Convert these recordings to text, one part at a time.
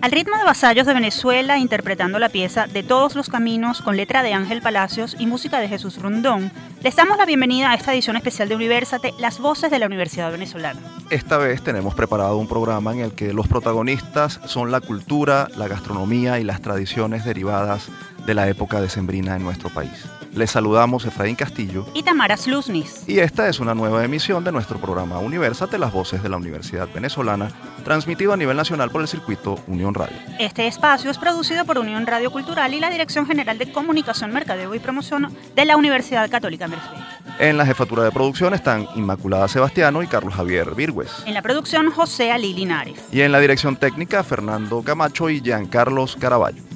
Al ritmo de Vasallos de Venezuela, interpretando la pieza De todos los caminos con letra de Ángel Palacios y música de Jesús Rondón, les damos la bienvenida a esta edición especial de Universate, Las Voces de la Universidad Venezolana. Esta vez tenemos preparado un programa en el que los protagonistas son la cultura, la gastronomía y las tradiciones derivadas de la época decembrina en nuestro país. Les saludamos Efraín Castillo y Tamara Sluznis. Y esta es una nueva emisión de nuestro programa Universate, las voces de la Universidad Venezolana, transmitido a nivel nacional por el circuito Unión Radio. Este espacio es producido por Unión Radio Cultural y la Dirección General de Comunicación, Mercadeo y Promoción de la Universidad Católica Mercedes. En la jefatura de producción están Inmaculada Sebastiano y Carlos Javier Virgües. En la producción, José Ali Linares. Y en la dirección técnica, Fernando Camacho y Giancarlos Caraballo.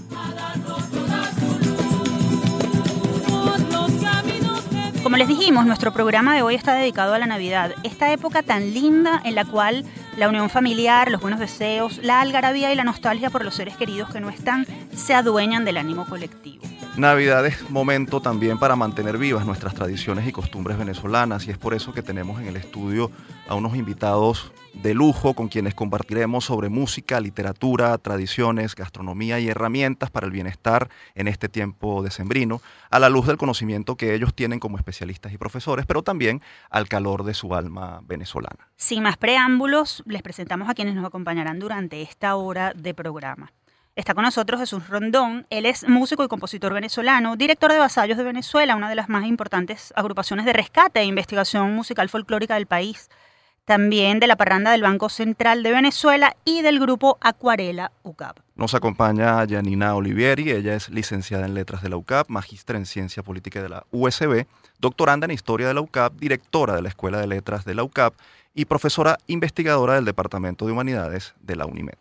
Como les dijimos, nuestro programa de hoy está dedicado a la Navidad, esta época tan linda en la cual la unión familiar, los buenos deseos, la algarabía y la nostalgia por los seres queridos que no están se adueñan del ánimo colectivo. Navidad es momento también para mantener vivas nuestras tradiciones y costumbres venezolanas y es por eso que tenemos en el estudio a unos invitados de lujo con quienes compartiremos sobre música, literatura, tradiciones, gastronomía y herramientas para el bienestar en este tiempo decembrino, a la luz del conocimiento que ellos tienen como especialistas y profesores, pero también al calor de su alma venezolana. Sin más preámbulos, les presentamos a quienes nos acompañarán durante esta hora de programa. Está con nosotros Jesús Rondón. Él es músico y compositor venezolano, director de Vasallos de Venezuela, una de las más importantes agrupaciones de rescate e investigación musical folclórica del país. También de la parranda del Banco Central de Venezuela y del grupo Acuarela UCAP. Nos acompaña Janina Olivieri, ella es licenciada en Letras de la UCAP, magistra en Ciencia Política de la USB, doctoranda en Historia de la UCAP, directora de la Escuela de Letras de la UCAP y profesora investigadora del Departamento de Humanidades de la UNIMED.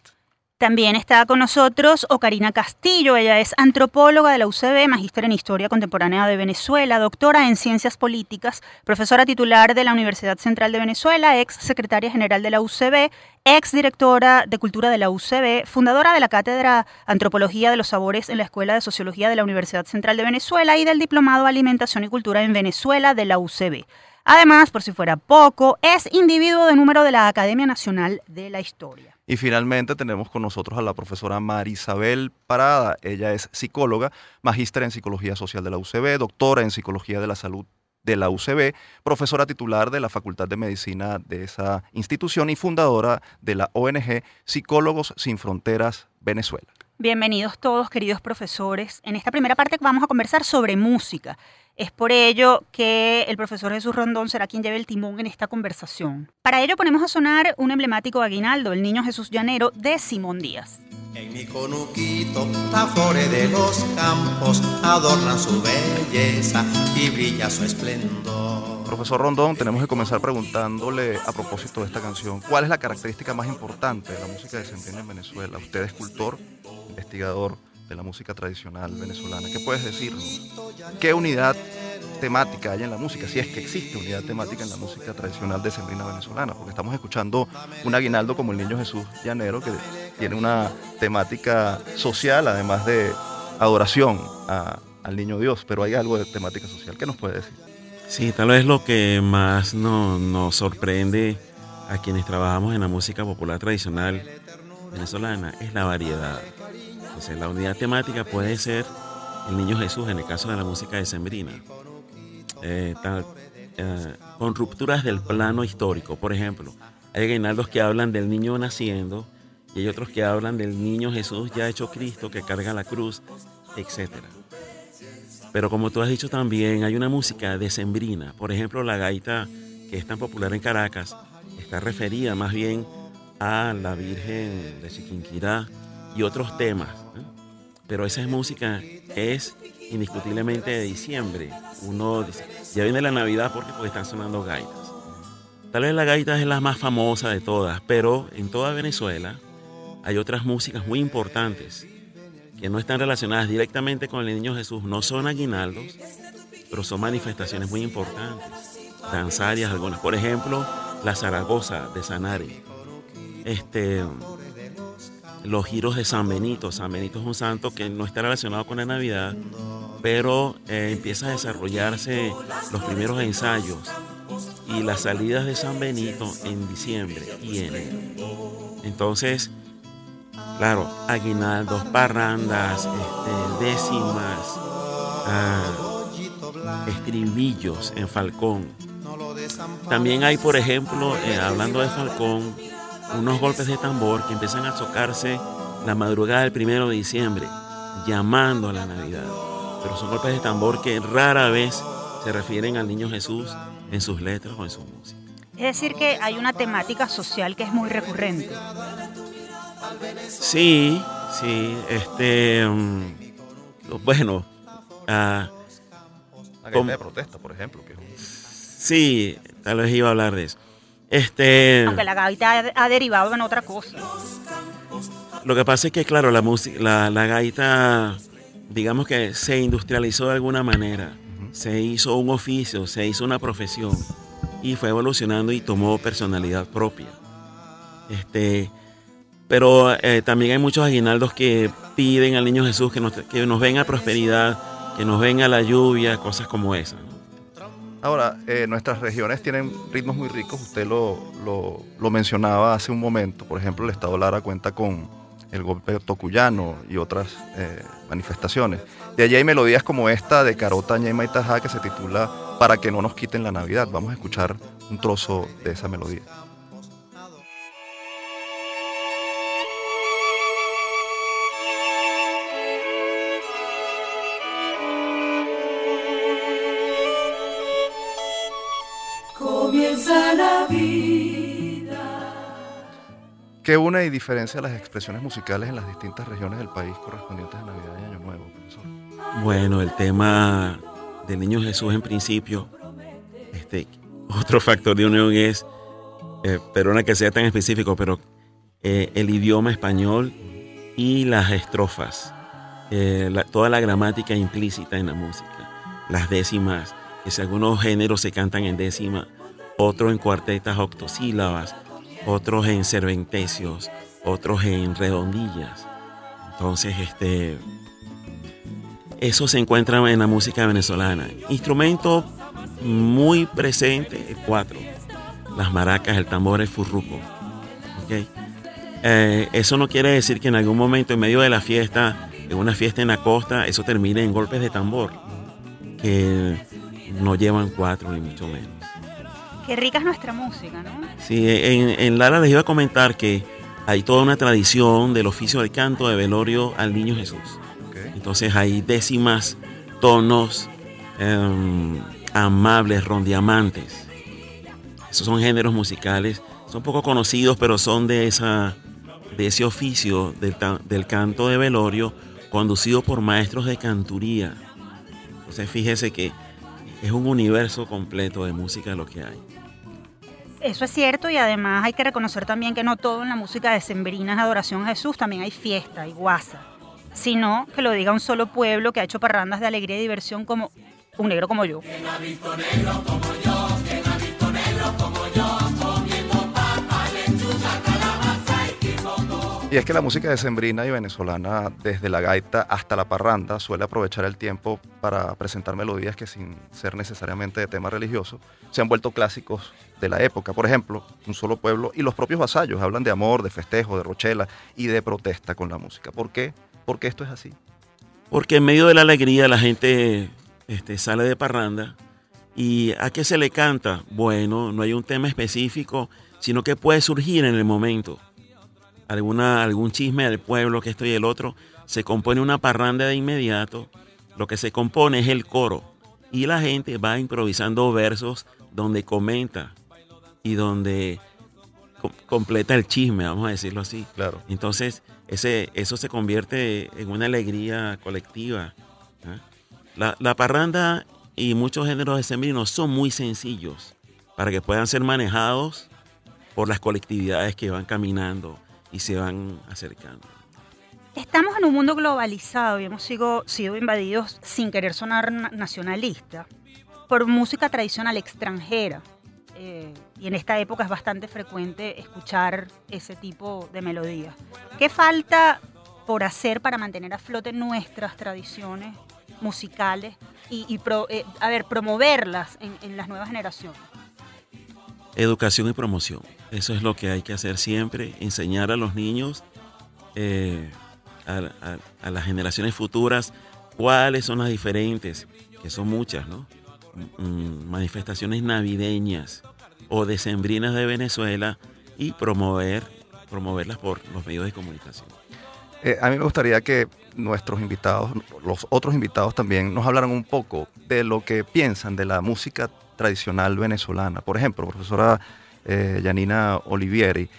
También está con nosotros Ocarina Castillo, ella es antropóloga de la UCB, magíster en Historia Contemporánea de Venezuela, doctora en Ciencias Políticas, profesora titular de la Universidad Central de Venezuela, ex secretaria general de la UCB, ex directora de Cultura de la UCB, fundadora de la Cátedra Antropología de los Sabores en la Escuela de Sociología de la Universidad Central de Venezuela y del Diplomado Alimentación y Cultura en Venezuela de la UCB. Además, por si fuera poco, es individuo de número de la Academia Nacional de la Historia. Y finalmente tenemos con nosotros a la profesora Marisabel Parada. Ella es psicóloga, magíster en Psicología Social de la UCB, doctora en Psicología de la Salud de la UCB, profesora titular de la Facultad de Medicina de esa institución y fundadora de la ONG Psicólogos Sin Fronteras Venezuela. Bienvenidos todos, queridos profesores. En esta primera parte vamos a conversar sobre música. Es por ello que el profesor Jesús Rondón será quien lleve el timón en esta conversación. Para ello ponemos a sonar un emblemático aguinaldo, el niño Jesús Llanero de Simón Díaz. En mi conuquito, de los campos adornan su belleza y brilla su esplendor. Profesor Rondón, tenemos que comenzar preguntándole a propósito de esta canción, ¿cuál es la característica más importante de la música de Centeno en Venezuela? Usted es cultor, investigador, de la música tradicional venezolana. ¿Qué puedes decirnos? ¿Qué unidad temática hay en la música? Si es que existe unidad temática en la música tradicional de Sembrina venezolana, porque estamos escuchando un aguinaldo como el Niño Jesús Llanero, que tiene una temática social, además de adoración al Niño Dios, pero hay algo de temática social. ¿Qué nos puede decir? Sí, tal vez lo que más nos sorprende a quienes trabajamos en la música popular tradicional venezolana es la variedad la unidad temática puede ser el niño Jesús en el caso de la música de Sembrina. Eh, eh, con rupturas del plano histórico. Por ejemplo, hay guinaldos que hablan del niño naciendo y hay otros que hablan del niño Jesús ya hecho Cristo que carga la cruz, etc. Pero como tú has dicho también, hay una música decembrina. Por ejemplo, la gaita que es tan popular en Caracas está referida más bien a la Virgen de Chiquinquirá y otros temas. Pero esa música es indiscutiblemente de diciembre. Uno ya viene la Navidad porque, porque están sonando gaitas. Tal vez la gaita es la más famosa de todas, pero en toda Venezuela hay otras músicas muy importantes que no están relacionadas directamente con el Niño Jesús. No son aguinaldos, pero son manifestaciones muy importantes, danzarias algunas. Por ejemplo, la Zaragoza de Sanare. Este, los giros de San Benito. San Benito es un santo que no está relacionado con la Navidad, pero eh, empieza a desarrollarse los primeros ensayos y las salidas de San Benito en diciembre y enero. Entonces, claro, aguinaldos, parrandas, este, décimas, ah, estribillos en Falcón. También hay, por ejemplo, eh, hablando de Falcón, unos golpes de tambor que empiezan a tocarse la madrugada del primero de diciembre, llamando a la Navidad. Pero son golpes de tambor que rara vez se refieren al niño Jesús en sus letras o en su música. Es decir, que hay una temática social que es muy recurrente. Sí, sí, este, mm, bueno, ah, la gaita de protesta, por ejemplo. Que Sí, tal vez iba a hablar de eso. Este, Aunque la gaita ha derivado en otra cosa. Lo que pasa es que, claro, la, música, la, gaita, digamos que se industrializó de alguna manera, se hizo un oficio, se hizo una profesión y fue evolucionando y tomó personalidad propia. Este, pero eh, también hay muchos aguinaldos que piden al niño Jesús que nos, que nos venga prosperidad, que nos venga la lluvia, cosas como esas. Ahora, eh, nuestras regiones tienen ritmos muy ricos, usted lo, lo, mencionaba hace un momento, por ejemplo, el Estado Lara cuenta con el golpe tocuyano y otras eh, manifestaciones. De allí hay melodías como esta de Carota, Ñema y Tajá que se titula Para que no nos quiten la Navidad. Vamos a escuchar un trozo de esa melodía. La vida ¿Qué une y diferencia las expresiones musicales en las distintas regiones del país correspondientes a Navidad y Año Nuevo, profesor? Bueno, el tema del niño Jesús en principio, este, otro factor de unión es, eh, perdona que sea tan específico, pero eh, el idioma español y las estrofas, eh, toda la gramática implícita en la música, las décimas, que si algunos géneros se cantan en décima, otros en cuartetas octosílabas, otros en serventecios, otros en redondillas. Entonces, este, eso se encuentra en la música venezolana. Instrumento muy presente, cuatro. Las maracas, el tambor, el furruco. Eh, eso no quiere decir que en algún momento en medio de la fiesta, en una fiesta en la costa, eso termine en golpes de tambor, que no llevan cuatro ni mucho menos. Qué rica es nuestra música, ¿no? Sí, en, Lara les iba a comentar que hay toda una tradición del oficio del canto de velorio al niño Jesús. Entonces hay décimas, tonos em, amables, rondiamantes. Esos son géneros musicales, son poco conocidos, pero son de, esa, de ese oficio del, del canto de velorio conducido por maestros de canturía. Entonces fíjese que es un universo completo de música lo que hay. Eso es cierto y además hay que reconocer también que no todo en la música de Sembrina es adoración a Jesús, también hay fiesta, hay guasa. Sino que lo diga un solo pueblo que ha hecho parrandas de alegría y diversión como un negro como yo. Y es que la música decembrina y venezolana, desde la gaita hasta la parranda, suele aprovechar el tiempo para presentar melodías que sin ser necesariamente de tema religioso, se han vuelto clásicos de la época. Por ejemplo, Un solo pueblo y los propios vasallos hablan de amor, de festejo, de rochela y de protesta con la música. ¿Por qué? ¿Por qué esto es así? Porque en medio de la alegría la gente este, sale de parranda y ¿a qué se le canta? Bueno, no hay un tema específico, sino que puede surgir en el momento alguna, algún chisme del pueblo, que esto y el otro, se compone una parranda de inmediato. Lo que se compone es el coro. Y la gente va improvisando versos donde comenta y donde completa el chisme, vamos a decirlo así. Claro. Entonces, ese, eso se convierte en una alegría colectiva. ¿ah? La, la, parranda y muchos géneros de sembrinos son muy sencillos para que puedan ser manejados por las colectividades que van caminando y se van acercando. Estamos en un mundo globalizado y hemos sido, sido invadidos sin querer sonar nacionalista por música tradicional extranjera. Eh, y en esta época es bastante frecuente escuchar ese tipo de melodías. ¿Qué falta por hacer para mantener a flote nuestras tradiciones musicales y, eh, a ver, promoverlas en, en las nuevas generaciones? Educación y promoción. Eso es lo que hay que hacer siempre, enseñar a los niños eh, a, las generaciones futuras cuáles son las diferentes, que son muchas, ¿no? Mm, manifestaciones navideñas o decembrinas de Venezuela y promover, promoverlas por los medios de comunicación. Eh, a mí me gustaría que nuestros invitados, los otros invitados también, nos hablaran un poco de lo que piensan de la música tradicional venezolana. Por ejemplo, profesora eh, Yanina Olivieri,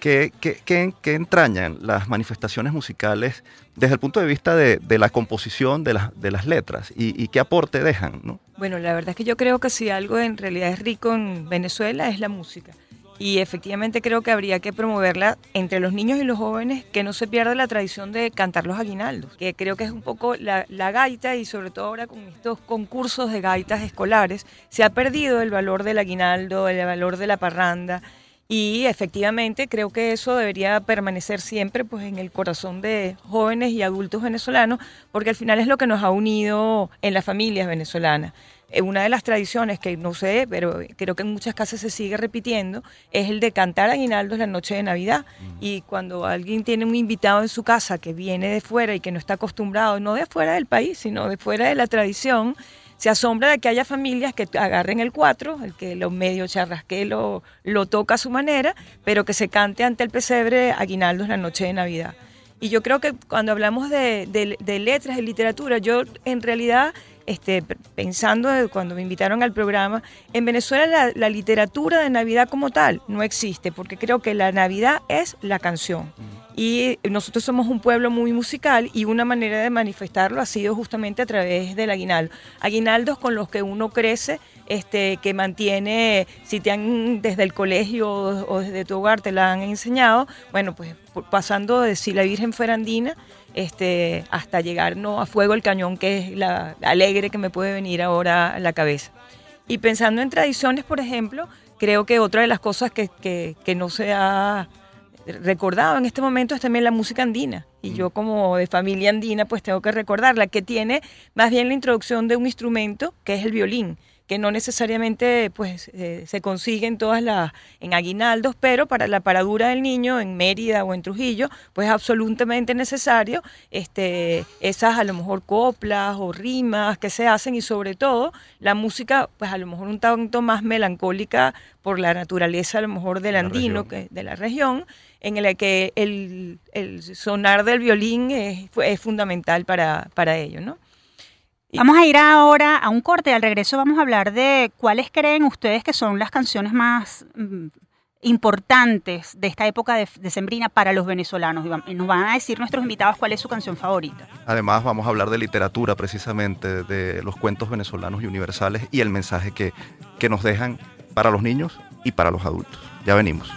¿qué, entrañan las manifestaciones musicales desde el punto de vista de, la composición de, de las letras y, qué aporte dejan? ¿no? Bueno, la verdad es que yo creo que si algo en realidad es rico en Venezuela es la música y efectivamente creo que habría que promoverla entre los niños y los jóvenes, que no se pierda la tradición de cantar los aguinaldos, que creo que es un poco la, gaita y sobre todo ahora con estos concursos de gaitas escolares, se ha perdido el valor del aguinaldo, el valor de la parranda. Y efectivamente creo que eso debería permanecer siempre pues, en el corazón de jóvenes y adultos venezolanos, porque al final es lo que nos ha unido en las familias venezolanas. Eh, una de las tradiciones que no sé, pero creo que en muchas casas se sigue repitiendo, es el de cantar aguinaldos la noche de Navidad. Y cuando alguien tiene un invitado en su casa que viene de fuera y que no está acostumbrado, no de fuera del país, sino de fuera de la tradición, se asombra de que haya familias que agarren el cuatro, el que lo medio charrasque lo, lo toca a su manera, pero que se cante ante el pesebre aguinaldos la noche de Navidad. Y yo creo que cuando hablamos de, de letras, de literatura, yo en realidad este, pensando cuando me invitaron al programa, en Venezuela la, literatura de Navidad como tal no existe, porque creo que la Navidad es la canción. Y nosotros somos un pueblo muy musical y una manera de manifestarlo ha sido justamente a través del aguinaldo. Aguinaldos con los que uno crece, este, que mantiene, si te han desde el colegio o, desde tu hogar te la han enseñado, bueno, pues pasando de si la Virgen fuera andina, este, hasta llegar ¿no? a fuego el cañón, que es la alegre que me puede venir ahora a la cabeza. Y pensando en tradiciones, por ejemplo, creo que otra de las cosas que, que, no se ha recordado en este momento es también la música andina. Y yo como de familia andina, pues tengo que recordarla, que tiene más bien la introducción de un instrumento que es el violín que no necesariamente pues eh, se consiguen todas las en aguinaldos, pero para la paradura del niño en Mérida o en Trujillo, pues es absolutamente necesario este esas a lo mejor coplas o rimas que se hacen y sobre todo la música pues a lo mejor un tanto más melancólica por la naturaleza a lo mejor del andino que de la región en el que el, el sonar del violín es, es fundamental para, para ello, ¿no? Vamos a ir ahora a un corte al regreso vamos a hablar de cuáles creen ustedes que son las canciones más mm, importantes de esta época de, Sembrina para los venezolanos. Y nos van a decir nuestros invitados cuál es su canción favorita. Además vamos a hablar de literatura precisamente, de los cuentos venezolanos y universales y el mensaje que, que nos dejan para los niños y para los adultos. Ya venimos.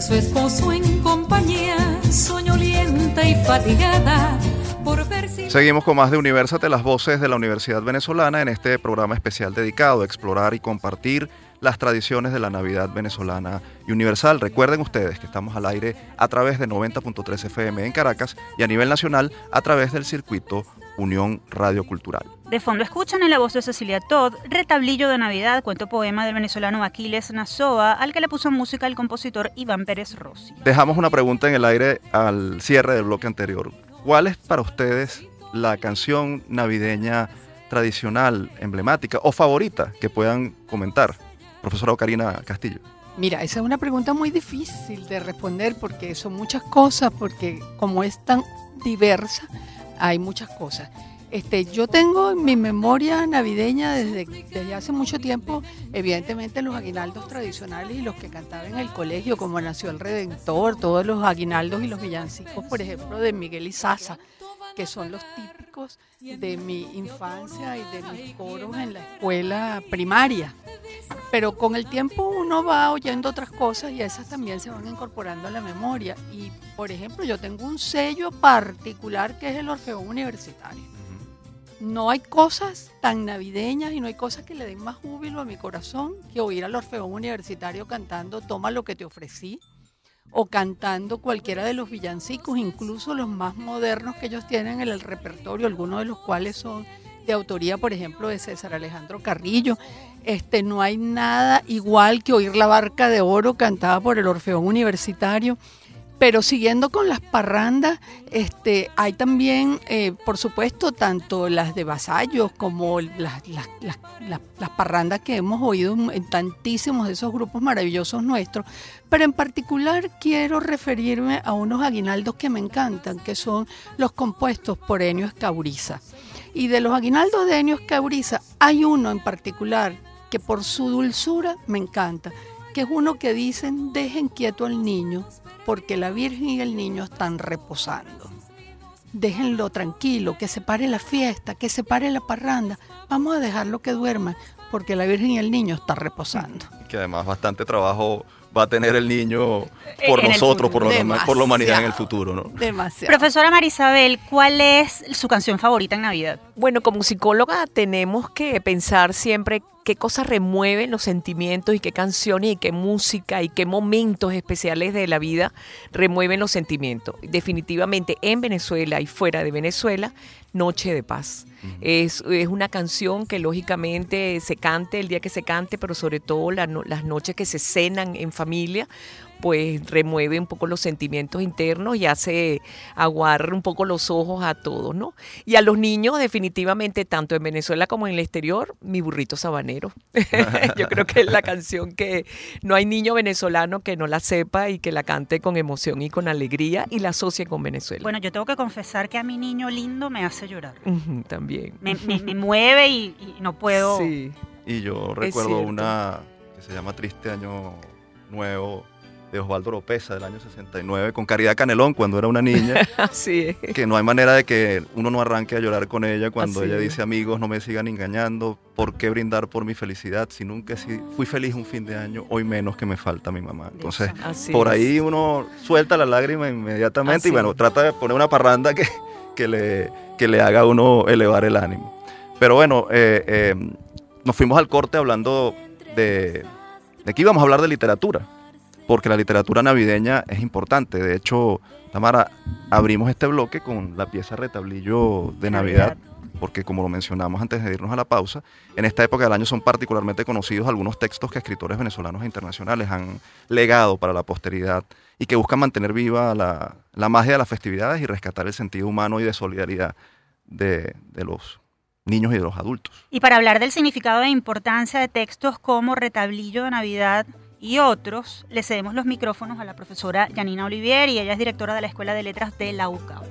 Su esposo en compañía, soñolienta y fatigada. Seguimos con más de Universate, las voces de la Universidad Venezolana en este programa especial dedicado a explorar y compartir las tradiciones de la Navidad venezolana y universal. Recuerden ustedes que estamos al aire a través de 90.3 FM en Caracas y a nivel nacional a través del circuito Unión Radio Cultural. De fondo escuchan en la voz de Cecilia Todd, Retablillo de Navidad, cuento poema del venezolano Aquiles Nazoa, al que le puso música el compositor Iván Pérez Rossi. Dejamos una pregunta en el aire al cierre del bloque anterior. ¿Cuál es para ustedes la canción navideña tradicional, emblemática o favorita que puedan comentar? Profesora Ocarina Castillo. Mira, esa es una pregunta muy difícil de responder porque son muchas cosas, porque como es tan diversa, hay muchas cosas. Este, yo tengo en mi memoria navideña desde, desde hace mucho tiempo, evidentemente los aguinaldos tradicionales y los que cantaba en el colegio, como Nació el Redentor, todos los aguinaldos y los villancicos, por ejemplo, de Miguel Izaza, que son los típicos de mi infancia y de mis coros en la escuela primaria. Pero con el tiempo uno va oyendo otras cosas y esas también se van incorporando a la memoria. Y, por ejemplo, yo tengo un sello particular que es el Orfeón Universitario. No hay cosas tan navideñas y no hay cosas que le den más júbilo a mi corazón que oír al Orfeón Universitario cantando Toma lo que te ofrecí o cantando cualquiera de los villancicos, incluso los más modernos que ellos tienen en el repertorio, algunos de los cuales son de autoría, por ejemplo, de César Alejandro Carrillo. Este, no hay nada igual que oír la barca de oro cantada por el Orfeón Universitario. Pero siguiendo con las parrandas, este, hay también, eh, por supuesto, tanto las de vasallos como las, las, las, las, parrandas que hemos oído en tantísimos de esos grupos maravillosos nuestros. Pero en particular quiero referirme a unos aguinaldos que me encantan, que son los compuestos por Enio Escauriza. Y de los aguinaldos de Enio Escauriza hay uno en particular que por su dulzura me encanta, que es uno que dicen dejen quieto al niño porque la Virgen y el niño están reposando. Déjenlo tranquilo, que se pare la fiesta, que se pare la parranda. Vamos a dejarlo que duerma porque la Virgen y el niño están reposando. Que además bastante trabajo va a tener el niño por nosotros, por, por, la humanidad en el futuro, ¿no? Demasiado. Profesora Marisabel, ¿cuál es su canción favorita en Navidad? Bueno, como psicóloga tenemos que pensar siempre qué cosas remueven los sentimientos y qué canciones y qué música y qué momentos especiales de la vida remueven los sentimientos. Definitivamente en Venezuela y fuera de Venezuela, Noche de Paz. es, es, una canción que lógicamente se cante el día que se cante, pero sobre todo las noches que se cenan en familia pues remueve un poco los sentimientos internos y hace aguar un poco los ojos a todos, ¿no? Y a los niños, definitivamente, tanto en Venezuela como en el exterior, mi burrito sabanero. Yo creo que es la canción que no hay niño venezolano que no la sepa y que la cante con emoción y con alegría y la asocie con Venezuela. Bueno, yo tengo que confesar que a mi niño lindo me hace llorar. también. Me, mueve y, no puedo. Sí. Y yo recuerdo una que se llama Triste Año Nuevo de Osvaldo Lopeza del año 69 con Caridad Canelón cuando era una niña. Así Que no hay manera de que uno no arranque a llorar con ella cuando ella dice, amigos, no me sigan engañando, ¿por qué brindar por mi felicidad? Si nunca si fui feliz un fin de año, hoy menos que me falta mi mamá. Entonces, por ahí uno suelta la lágrima inmediatamente y bueno, trata de poner una parranda que, que, le, que le haga a uno elevar el ánimo. Pero bueno, eh, eh, nos fuimos al corte hablando de, de que íbamos a hablar de literatura porque la literatura navideña es importante. De hecho, Tamara, abrimos este bloque con la pieza Retablillo de Navidad, porque como lo mencionamos antes de irnos a la pausa, en esta época del año son particularmente conocidos algunos textos que escritores venezolanos e internacionales han legado para la posteridad y que buscan mantener viva la, magia de las festividades y rescatar el sentido humano y de solidaridad de, de los niños y de los adultos. Y para hablar del significado e importancia de textos como Retablillo de Navidad, y otros, le cedemos los micrófonos a la profesora Janina Olivier y ella es directora de la Escuela de Letras de la UCAO.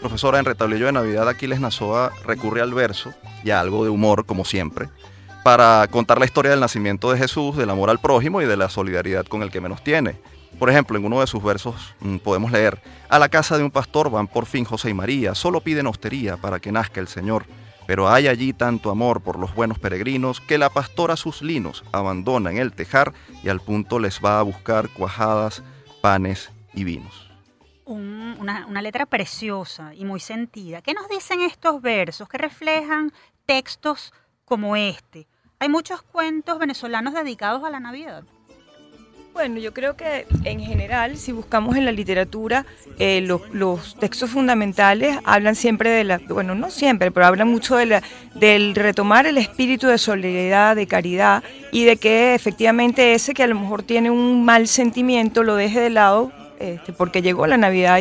Profesora, en Retablillo de Navidad Aquiles Nazoa recurre al verso y a algo de humor, como siempre, para contar la historia del nacimiento de Jesús, del amor al prójimo y de la solidaridad con el que menos tiene. Por ejemplo, en uno de sus versos mm, podemos leer, A la casa de un pastor van por fin José y María, solo piden hostería para que nazca el Señor. Pero hay allí tanto amor por los buenos peregrinos que la pastora sus linos abandona en el tejar y al punto les va a buscar cuajadas, panes y vinos. una, una, letra preciosa y muy sentida. ¿Qué nos dicen estos versos que reflejan textos como este? Hay muchos cuentos venezolanos dedicados a la Navidad. Bueno, yo creo que en general, si buscamos en la literatura, eh, los, textos fundamentales hablan siempre de la, bueno, no siempre, pero hablan mucho de la, del retomar el espíritu de solidaridad, de caridad y de que efectivamente ese que a lo mejor tiene un mal sentimiento lo deje de lado este, porque llegó la Navidad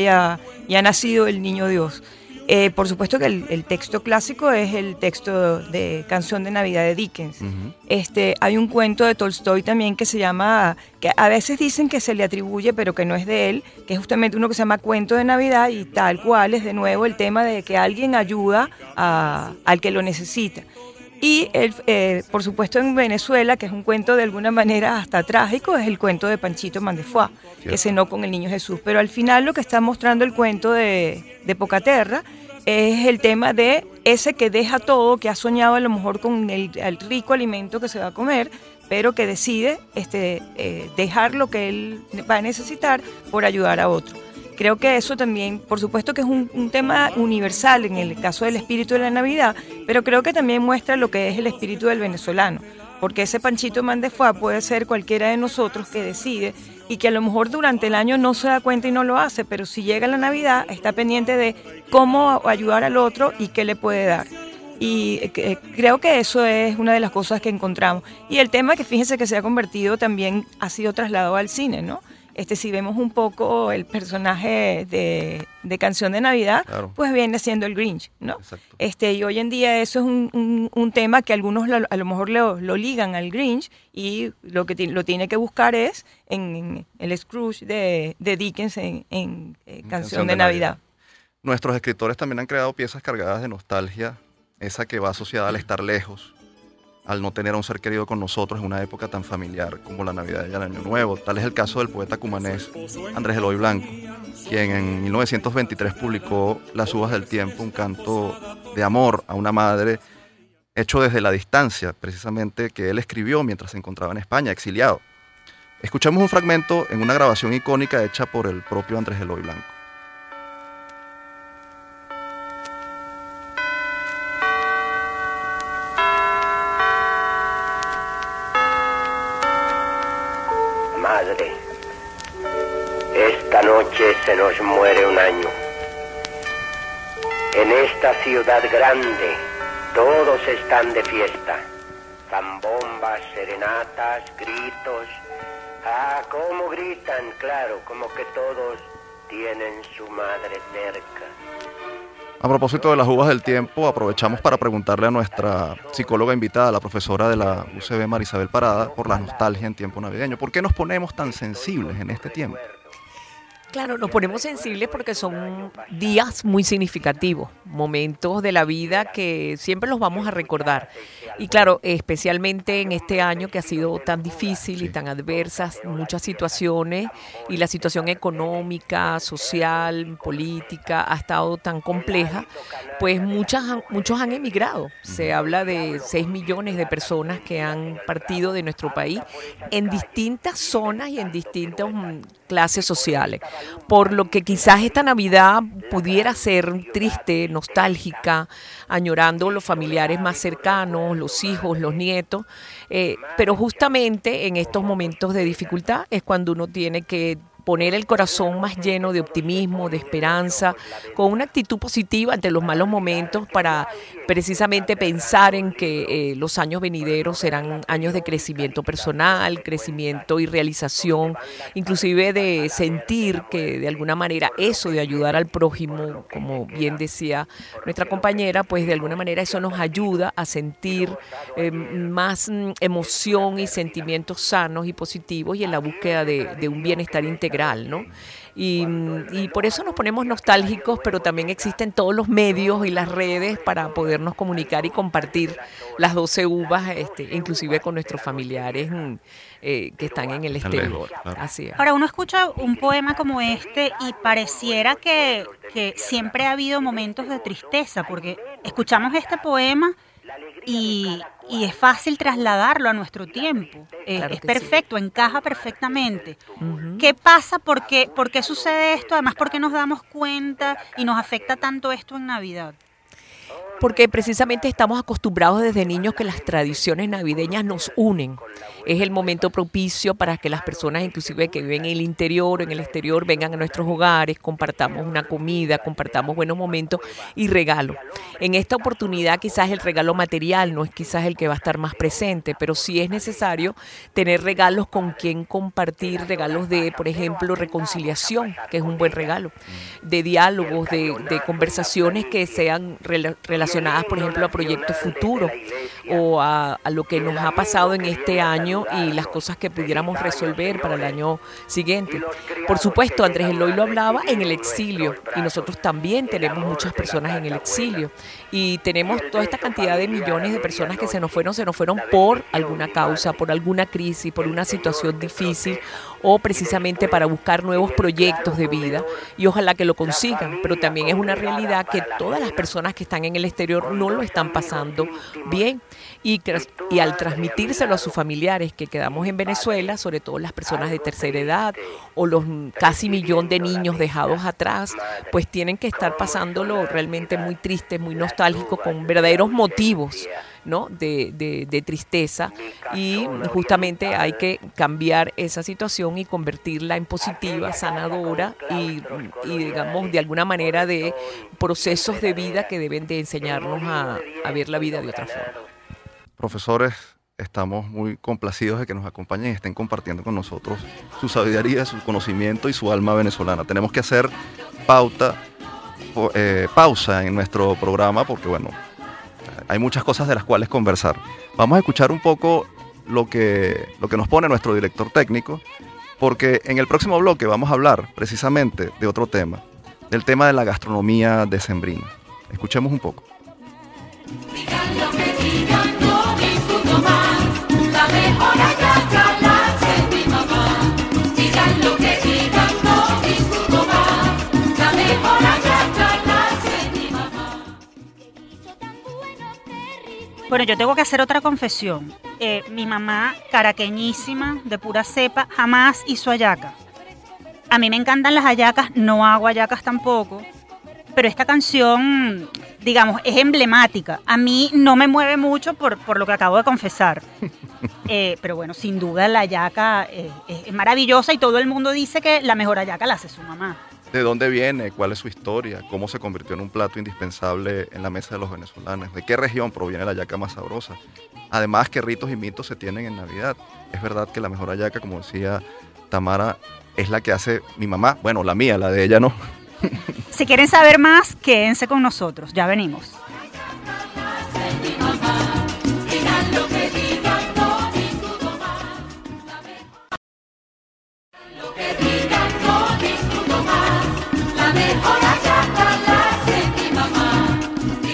y ha nacido el niño Dios. Eh, por supuesto que el, texto clásico es el texto de Canción de Navidad de Dickens. este, hay un cuento de Tolstoy también que se llama, que a veces dicen que se le atribuye, pero que no es de él, que es justamente uno que se llama Cuento de Navidad y tal cual es de nuevo el tema de que alguien ayuda al que lo necesita. Y eh, por supuesto en Venezuela, que es un cuento de alguna manera hasta trágico, es el cuento de Panchito Mandefuá, que cenó con el niño Jesús. Pero al final lo que está mostrando el cuento de, de Pocaterra es el tema de ese que deja todo, que ha soñado a lo mejor con el, rico alimento que se va a comer, pero que decide este, eh, dejar lo que él va a necesitar por ayudar a otro. Creo que eso también, por supuesto que es un, tema universal en el caso del espíritu de la Navidad, pero creo que también muestra lo que es el espíritu del venezolano, porque ese Panchito Mandefua puede ser cualquiera de nosotros que decide y que a lo mejor durante el año no se da cuenta y no lo hace, pero si llega la Navidad está pendiente de cómo ayudar al otro y qué le puede dar. Y eh, eh, creo que eso es una de las cosas que encontramos. Y el tema que fíjense que se ha convertido también ha sido trasladado al cine, ¿no? Este, si vemos un poco el personaje de, Canción de Navidad, pues viene siendo el Grinch, ¿no? Este, y hoy en día eso es un, tema que algunos a lo mejor lo, ligan al Grinch y lo que lo tiene que buscar es en, el Scrooge de, Dickens en, eh, Canción, de, Navidad. Nuestros escritores también han creado piezas cargadas de nostalgia, esa que va asociada al estar lejos, al no tener a un ser querido con nosotros en una época tan familiar como la Navidad y el Año Nuevo. Tal es el caso del poeta cumanés Andrés Eloy Blanco, quien en 1923 publicó Las uvas del tiempo, un canto de amor a una madre hecho desde la distancia, precisamente que él escribió mientras se encontraba en España, exiliado. Escuchamos un fragmento en una grabación icónica hecha por el propio Andrés Eloy Blanco. Esta noche se nos muere un año. En esta ciudad grande todos están de fiesta. Zambombas, serenatas, gritos. Ah, cómo gritan, claro, como que todos tienen su madre cerca. A propósito de las uvas del tiempo, aprovechamos para preguntarle a nuestra psicóloga invitada, la profesora de la UCB Marisabel Parada, por la nostalgia en tiempo navideño. ¿Por qué nos ponemos tan sensibles en este tiempo? Claro, nos ponemos sensibles porque son días muy significativos, momentos de la vida que siempre los vamos a recordar. Y claro, especialmente en este año que ha sido tan difícil y tan adversas, muchas situaciones y la situación económica, social, política ha estado tan compleja, pues muchas, muchos han emigrado. Se habla de 6 millones de personas que han partido de nuestro país en distintas zonas y en distintas mm, clases sociales. Por lo que quizás esta Navidad pudiera ser triste, nostálgica, añorando los familiares más cercanos, los hijos, los nietos, eh, pero justamente en estos momentos de dificultad es cuando uno tiene que poner el corazón más lleno de optimismo, de esperanza, con una actitud positiva ante los malos momentos para precisamente pensar en que eh, los años venideros serán años de crecimiento personal, crecimiento y realización, inclusive de sentir que de alguna manera eso de ayudar al prójimo, como bien decía nuestra compañera, pues de alguna manera eso nos ayuda a sentir eh, más mm, emoción y sentimientos sanos y positivos y en la búsqueda de, de un bienestar integral ¿no? Y, por eso nos ponemos nostálgicos, pero también existen todos los medios y las redes para podernos comunicar y compartir las 12 uvas, este, inclusive con nuestros familiares mm, eh, que están en el exterior. Así Ahora, uno escucha un poema como este y pareciera que, que siempre ha habido momentos de tristeza, porque escuchamos este poema y, es fácil trasladarlo a nuestro tiempo. Eh, es perfecto, encaja perfectamente. ¿Qué pasa? ¿Por qué, ¿Por qué sucede esto? Además, ¿por qué nos damos cuenta y nos afecta tanto esto en Navidad? Porque precisamente estamos acostumbrados desde niños que las tradiciones navideñas nos unen. Es el momento propicio para que las personas, inclusive que viven en el interior o en el exterior, vengan a nuestros hogares, compartamos una comida, compartamos buenos momentos y regalo. En esta oportunidad quizás el regalo material no es quizás el que va a estar más presente, pero sí es necesario tener regalos con quien compartir, regalos de, por ejemplo, reconciliación, que es un buen regalo, de diálogos, de, conversaciones que sean relacionadas relacionadas, por ejemplo, a proyectos futuros o a, lo que nos ha pasado en este año y las cosas que pudiéramos resolver para el año siguiente. Por supuesto, Andrés Eloy lo hablaba en el exilio y nosotros también tenemos muchas personas en el exilio y tenemos toda esta cantidad de millones de personas que se nos fueron, se nos fueron por alguna causa, por alguna crisis, por una situación difícil o precisamente para buscar nuevos proyectos de vida y ojalá que lo consigan, pero también es una realidad que todas las personas que están en el exterior no lo están pasando bien. Y, al transmitírselo a sus familiares que quedamos en Venezuela, sobre todo las personas de tercera edad o los casi millón de niños dejados atrás, pues tienen que estar pasándolo realmente muy triste, muy nostálgico, con verdaderos motivos ¿no? de, de- de tristeza y justamente hay que cambiar esa situación y convertirla en positiva, sanadora y, y, digamos de alguna manera de procesos de vida que deben de enseñarnos a, a ver la vida de otra forma. Profesores, estamos muy complacidos de que nos acompañen y estén compartiendo con nosotros su sabiduría, su conocimiento y su alma venezolana. Tenemos que hacer pauta, eh, pausa en nuestro programa porque, bueno, hay muchas cosas de las cuales conversar. Vamos a escuchar un poco lo que, lo que nos pone nuestro director técnico, porque en el próximo bloque vamos a hablar precisamente de otro tema, del tema de la gastronomía decembrina. Escuchemos un poco. Bueno, yo tengo que hacer otra confesión. Eh, mi mamá, caraqueñísima, de pura cepa, jamás hizo hallaca. A mí me encantan las hallacas, no hago hallacas tampoco. Pero esta canción, digamos, es emblemática. A mí no me mueve mucho por, por lo que acabo de confesar. Eh, pero bueno, sin duda la hallaca eh, es es maravillosa y todo el mundo dice que la mejor hallaca la hace su mamá. ¿De dónde viene? ¿Cuál es su historia? ¿Cómo se convirtió en un plato indispensable en la mesa de los venezolanos? ¿De qué región proviene la hallaca más sabrosa? Además, ¿qué ritos y mitos se tienen en Navidad? Es verdad que la mejor hallaca, como decía Tamara, es la que hace mi mamá. Bueno, la mía, la de ella no. Si quieren saber más, quédense con nosotros. Ya venimos.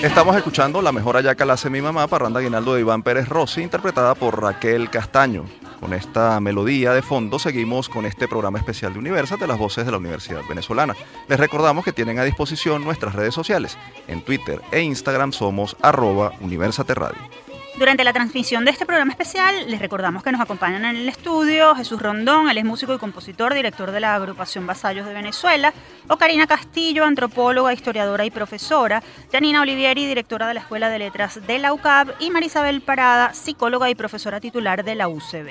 Estamos escuchando La mejor hallaca la hace mi mamá, parranda aguinaldo de Iván Pérez Rossi, interpretada por Raquel Castaño. Con esta melodía de fondo seguimos con este programa especial de Universal de las voces de la Universidad Venezolana. Les recordamos que tienen a disposición nuestras redes sociales. En Twitter e Instagram somos arroba Universate. Durante la transmisión de este programa especial, les recordamos que nos acompañan en el estudio Jesús Rondón, él es músico y compositor, director de la agrupación Vasallos de Venezuela, Ocarina Castillo, antropóloga, historiadora y profesora, Janina Olivieri, directora de la Escuela de Letras de la UCAB, y Marisabel Parada, psicóloga y profesora titular de la UCB.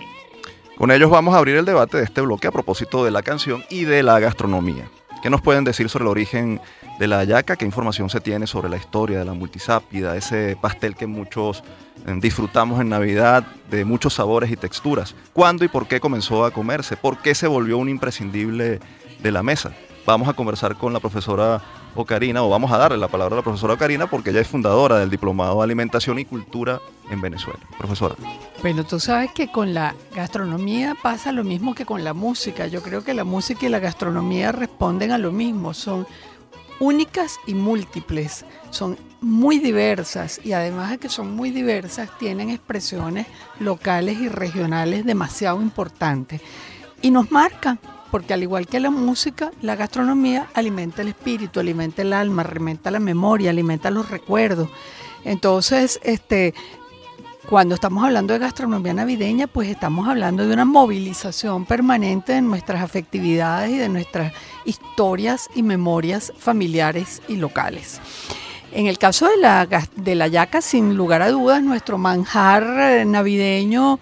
Con ellos vamos a abrir el debate de este bloque a propósito de la canción y de la gastronomía. ¿Qué nos pueden decir sobre el origen de la hallaca? ¿Qué información se tiene sobre la historia de la multisápida, ese pastel que muchos eh, disfrutamos en Navidad de muchos sabores y texturas? ¿Cuándo y por qué comenzó a comerse? ¿Por qué se volvió un imprescindible de la mesa? Vamos a conversar con la profesora Ocarina, o vamos a darle la palabra a la profesora Ocarina, porque ella es fundadora del Diplomado de Alimentación y Cultura en Venezuela. Profesora. Bueno, tú sabes que con la gastronomía pasa lo mismo que con la música. Yo creo que la música y la gastronomía responden a lo mismo. Son únicas y múltiples. Son muy diversas y además de que son muy diversas, tienen expresiones locales y regionales demasiado importantes. Y nos marcan, porque al igual que la música, la gastronomía alimenta el espíritu, alimenta el alma, alimenta la memoria, alimenta los recuerdos. Entonces, este, cuando estamos hablando de gastronomía navideña, pues estamos hablando de una movilización permanente de nuestras afectividades y de nuestras historias y memorias familiares y locales. En el caso de la, de la yaca, sin lugar a dudas, nuestro manjar navideño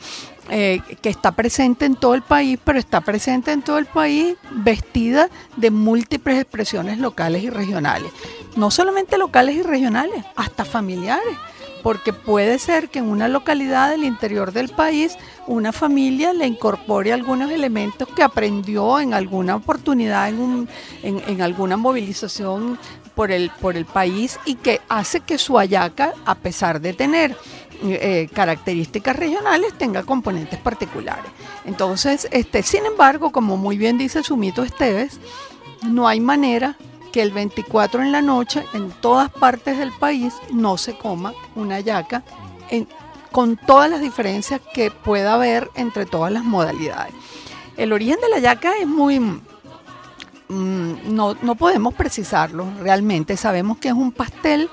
eh, que está presente en todo el país, pero está presente en todo el país vestida de múltiples expresiones locales y regionales. No solamente locales y regionales, hasta familiares porque puede ser que en una localidad del interior del país una familia le incorpore algunos elementos que aprendió en alguna oportunidad, en, un- en- en alguna movilización por el, por el país y que hace que su hallaca, a pesar de tener eh, características regionales, tenga componentes particulares. Entonces, este, sin embargo, como muy bien dice Sumito Esteves, no hay manera que el 24 en la noche en todas partes del país no se coma una yaca con todas las diferencias que pueda haber entre todas las modalidades. El origen de la yaca es muy... mm, no, no podemos precisarlo realmente. Sabemos que es un pastel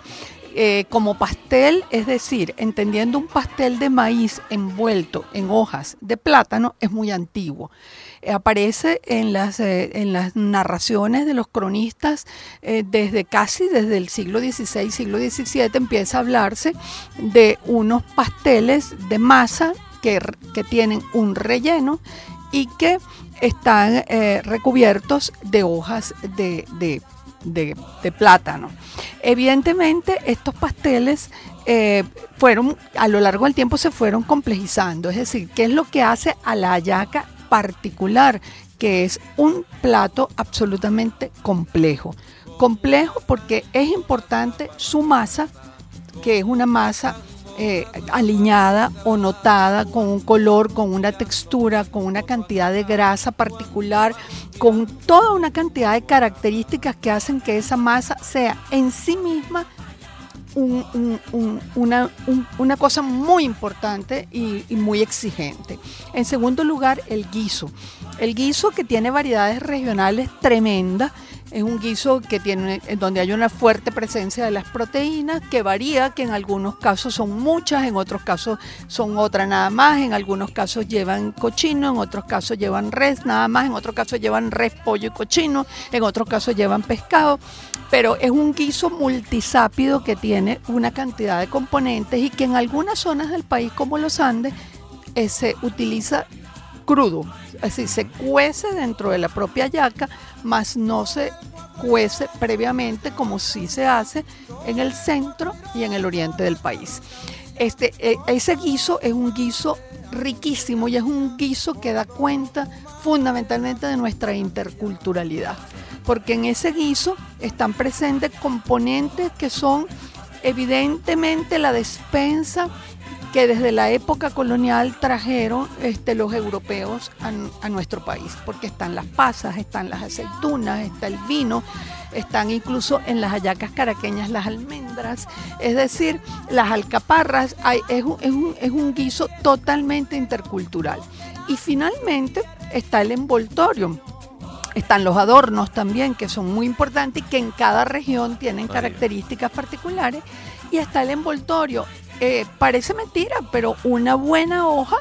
eh, como pastel, es decir, entendiendo un pastel de maíz envuelto en hojas de plátano, es muy antiguo. Eh, aparece en las, eh, en las narraciones de los cronistas eh, desde casi desde el siglo XVI, siglo XVII, empieza a hablarse de unos pasteles de masa que, que tienen un relleno y que están recubiertos de hojas de, de- de- plátano. Evidentemente, estos pasteles fueron, a lo largo del tiempo se fueron complejizando, es decir, ¿qué es lo que hace a la hallaca particular? Que es un plato absolutamente complejo. Complejo porque es importante su masa, que es una masa eh, aliñada o notada con un color, con una textura, con una cantidad de grasa particular, con toda una cantidad de características que hacen que esa masa sea en sí misma un- un- un- una, un- una cosa muy importante y, y muy exigente. En segundo lugar, el guiso. El guiso que tiene variedades regionales tremendas. Es un guiso que tiene, en donde hay una fuerte presencia de las proteínas, que varía, que en algunos casos son muchas, en otros casos son otra nada más, en algunos casos llevan cochino, en otros casos llevan res nada más, en otros casos llevan res, pollo y cochino, en otros casos llevan pescado. Pero es un guiso multisápido que tiene una cantidad de componentes y que en algunas zonas del país como los Andes eh, se utiliza crudo, decir, se cuece dentro de la propia yaca, más no se cuece previamente como sí se hace en el centro y en el oriente del país. Este, eh, ese guiso es un guiso riquísimo y es un guiso que da cuenta fundamentalmente de nuestra interculturalidad, porque en ese guiso están presentes componentes que son evidentemente la despensa que desde la época colonial trajeron este, los europeos a, a nuestro país, porque están las pasas, están las aceitunas, está el vino, están incluso en las hallacas caraqueñas las almendras, es decir, las alcaparras, hay- es, un, es un- es un guiso totalmente intercultural. Y finalmente está el envoltorio. Están los adornos también, que son muy importantes y que en cada región tienen características particulares. Y está el envoltorio. Eh, parece mentira, pero una buena hoja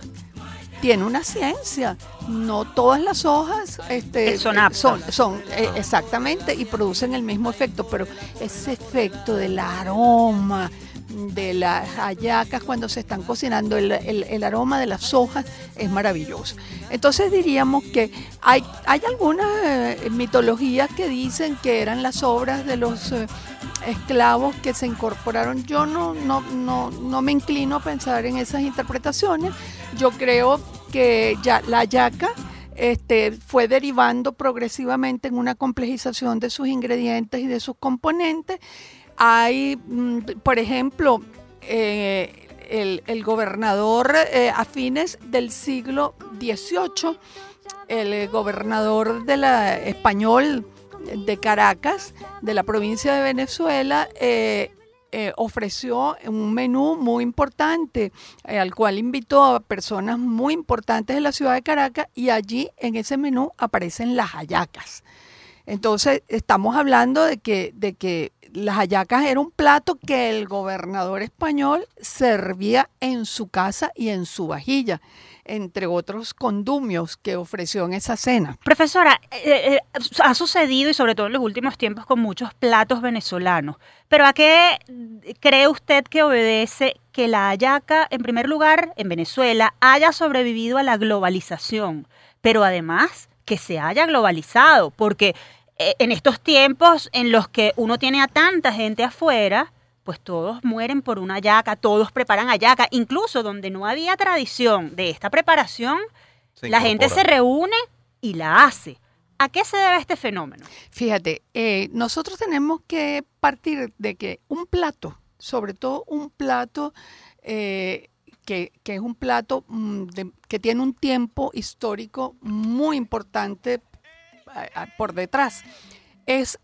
tiene una ciencia. No todas las hojas este, Eh, son eh, aptas. son, son, eh, exactamente y producen el mismo efecto, pero ese efecto del aroma de las hallacas cuando se están cocinando, el, el- el aroma de las hojas es maravilloso. Entonces diríamos que hay, hay algunas eh, mitologías que dicen que eran las obras de los esclavos que se incorporaron. Yo no, no, no, no me inclino a pensar en esas interpretaciones. Yo creo que ya la yaca este, fue derivando progresivamente en una complejización de sus ingredientes y de sus componentes. Hay, mm, por ejemplo, eh, el, gobernador eh, a fines del siglo XVIII, el gobernador de la, español de Caracas, de la provincia de Venezuela, eh, eh, ofreció un menú muy importante eh, al cual invitó a personas muy importantes de la ciudad de Caracas y allí en ese menú aparecen las hallacas. Entonces estamos hablando de que, de que las hallacas era un plato que el gobernador español servía en su casa y en su vajilla, entre otros condumios que ofreció en esa cena. Profesora, eh, eh, ha sucedido y sobre todo en los últimos tiempos con muchos platos venezolanos, pero ¿a qué cree usted que obedece que la hallaca, en primer lugar, en Venezuela, haya sobrevivido a la globalización, pero además que se haya globalizado? Porque eh, en estos tiempos en los que uno tiene a tanta gente afuera, pues todos mueren por una hallaca, todos preparan hallaca, incluso donde no había tradición de esta preparación, Se la gente se reúne y la hace. ¿A qué se debe este fenómeno? Fíjate, eh, nosotros tenemos que partir de que un plato, sobre todo un plato eh, que, que es un plato mm, de- que tiene un tiempo histórico muy importante a- a- por detrás, es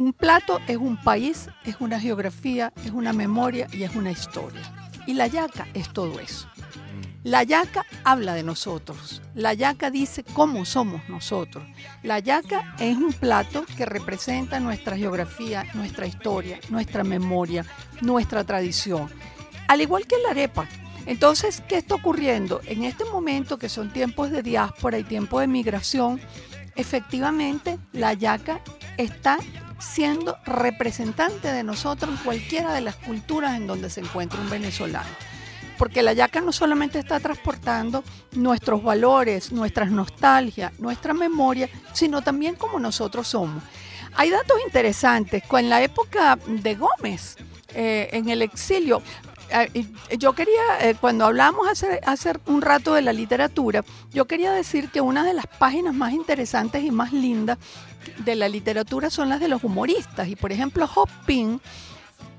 un plato, es un país, es una geografía, es una memoria y es una historia. Y la yaca es todo eso. Mm. La yaca habla de nosotros. La yaca dice cómo somos nosotros. La yaca es un plato que representa nuestra geografía, nuestra historia, nuestra memoria, nuestra tradición. Al igual que la arepa. Entonces, ¿qué está ocurriendo? En este momento, que son tiempos de diáspora y tiempos de migración, efectivamente la yaca está siendo representante de nosotros en cualquiera de las culturas en donde se encuentra un venezolano porque la yaca no solamente está transportando nuestros valores, nuestras nostalgias, nuestra memoria, sino también como nosotros somos. Hay datos interesantes. En la época de Gómez, eh, en el exilio, yo quería, eh, cuando hablamos hace, un rato de la literatura, yo quería decir que una de las páginas más interesantes y más lindas de la literatura son las de los humoristas. Y por ejemplo, Hopping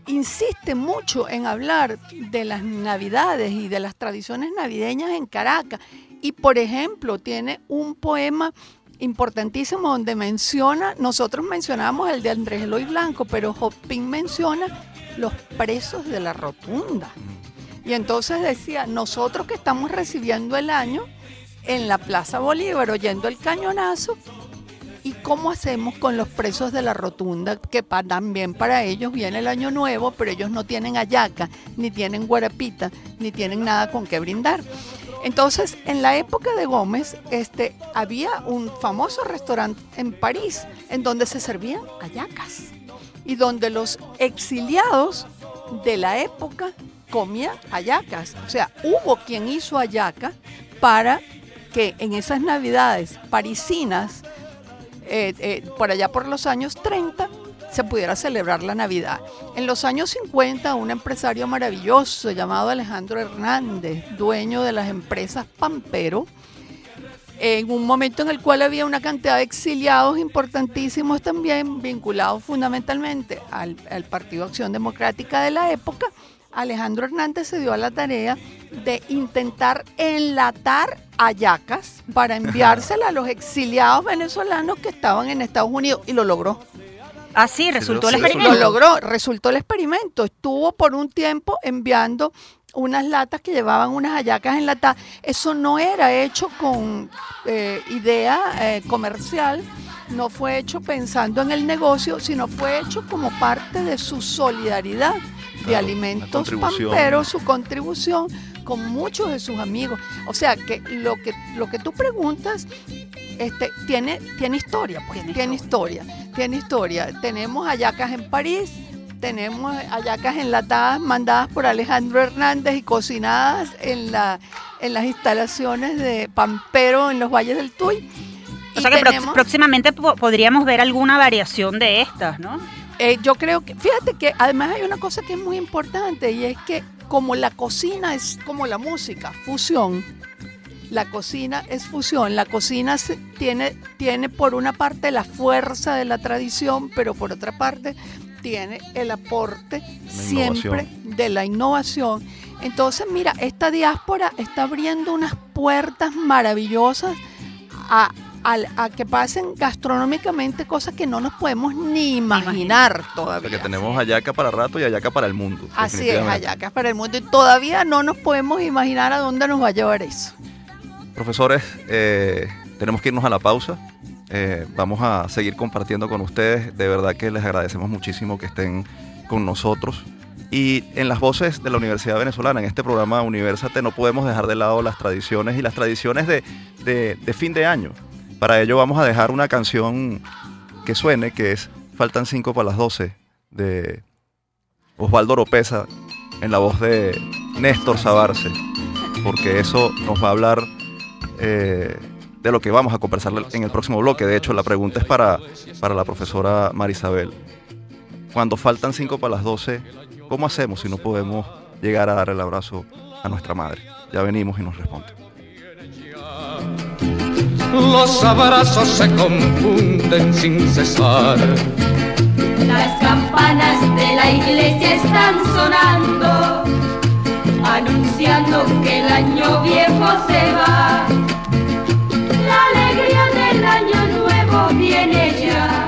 insiste mucho en hablar de las navidades y de las tradiciones navideñas en Caracas. Y por ejemplo, tiene un poema importantísimo donde menciona, nosotros mencionamos el de Andrés Eloy Blanco, pero Hopin menciona los presos de la rotunda. Y entonces decía, nosotros que estamos recibiendo el año en la Plaza Bolívar oyendo el cañonazo, ¿Y cómo hacemos con los presos de la rotunda? Que también para ellos viene el año nuevo, pero ellos no tienen ayaca, ni tienen guarapita, ni tienen nada con qué brindar. Entonces, en la época de Gómez, este, había un famoso restaurante en París en donde se servían ayacas y donde los exiliados de la época comían ayacas. O sea, hubo quien hizo ayaca para que en esas navidades parisinas eh, eh, por allá por los años 30 se pudiera celebrar la Navidad. En los años 50, un empresario maravilloso llamado Alejandro Hernández, dueño de las empresas Pampero, en un momento en el cual había una cantidad de exiliados importantísimos también, vinculados fundamentalmente al, al Partido Acción Democrática de la época, Alejandro Hernández se dio a la tarea de intentar enlatar ayacas para enviársela a los exiliados venezolanos que estaban en Estados Unidos y lo logró. Así ah, resultó el experimento. Lo logró, resultó el experimento. Estuvo por un tiempo enviando unas latas que llevaban unas hallacas enlatadas. Eso no era hecho con eh, idea eh, comercial, no fue hecho pensando en el negocio, sino fue hecho como parte de su solidaridad de alimentos pamperos, su contribución con muchos de sus amigos. O sea que lo que, lo que tú preguntas este, tiene, tiene historia, pues, tiene, historia. tiene historia. Tenemos hallacas en París, tenemos hallacas enlatadas mandadas por Alejandro Hernández y cocinadas en, la, en las instalaciones de Pampero en los valles del Tuy. O sea que próximamente podríamos ver alguna variación de estas, ¿no? Eh, yo creo que, fíjate que además hay una cosa que es muy importante y es que como la cocina es como la música, fusión, la cocina es fusión, la cocina tiene, tiene por una parte la fuerza de la tradición, pero por otra parte tiene el aporte siempre de la innovación. Entonces, mira, esta diáspora está abriendo unas puertas maravillosas a, a, que pasen gastronómicamente cosas que no nos podemos ni imaginar todavía. Porque tenemos ayaca para rato y ayaca para el mundo. Así es, ayaca para el mundo y todavía no nos podemos imaginar a dónde nos va a llevar eso. Profesores, eh, tenemos que irnos a la pausa. Eh, vamos a seguir compartiendo con ustedes. De verdad que les agradecemos muchísimo que estén con nosotros. Y en las voces de la Universidad Venezolana, en este programa Universate, no podemos dejar de lado las tradiciones y las tradiciones de, fin de año. Para ello vamos a dejar una canción que suene, que es Faltan 5 para las 12, de Osvaldo Oropesa, en la voz de Néstor Sabarce, porque eso nos va a hablar eh, de lo que vamos a conversar en el próximo bloque. De hecho, la pregunta es para, para la profesora Marisabel. Cuando faltan 5 para las 12, ¿cómo hacemos si no podemos llegar a dar el abrazo a nuestra madre? Ya venimos y nos responde los abrazos se confunden sin cesar. Las campanas de la iglesia están sonando, anunciando que el año viejo se va. Del año nuevo viene ya.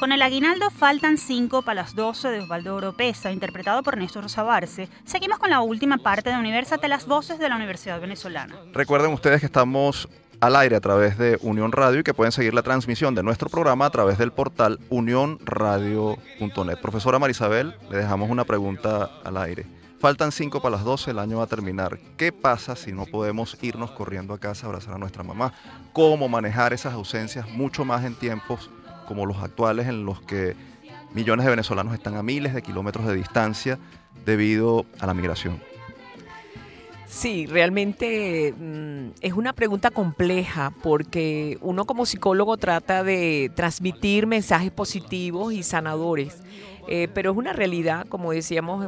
Con el aguinaldo faltan 5 para las 12 de Osvaldo Oropesa, interpretado por Néstor Rosabarce, seguimos con la última parte de Universate, las voces de la Universidad Venezolana. Recuerden ustedes que estamos al aire a través de Unión Radio y que pueden seguir la transmisión de nuestro programa a través del portal unionradio.net. Profesora Marisabel, le dejamos una pregunta al aire. Faltan 5 para las 12, el año va a terminar. ¿Qué pasa si no podemos irnos corriendo a casa a abrazar a nuestra mamá? ¿Cómo manejar esas ausencias mucho más en tiempos como los actuales en los que millones de venezolanos están a miles de kilómetros de distancia debido a la migración? Sí, realmente mm, es una pregunta compleja porque uno como psicólogo trata de transmitir mensajes positivos y sanadores eh, pero es una realidad, como decíamos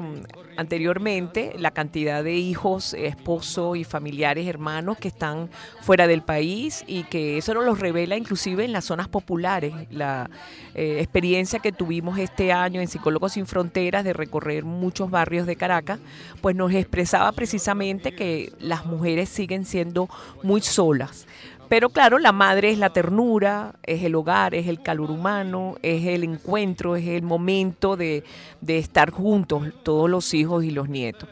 anteriormente, la cantidad de hijos, esposos y familiares, hermanos que están fuera del país y que eso nos lo revela inclusive en las zonas populares. La eh, experiencia que tuvimos este año en Psicólogos Sin Fronteras de recorrer muchos barrios de Caracas, pues nos expresaba precisamente que las mujeres siguen siendo muy solas. Pero claro, la madre es la ternura, es el hogar, es el calor humano, es el encuentro, es el momento de, de estar juntos, todos los hijos y los nietos.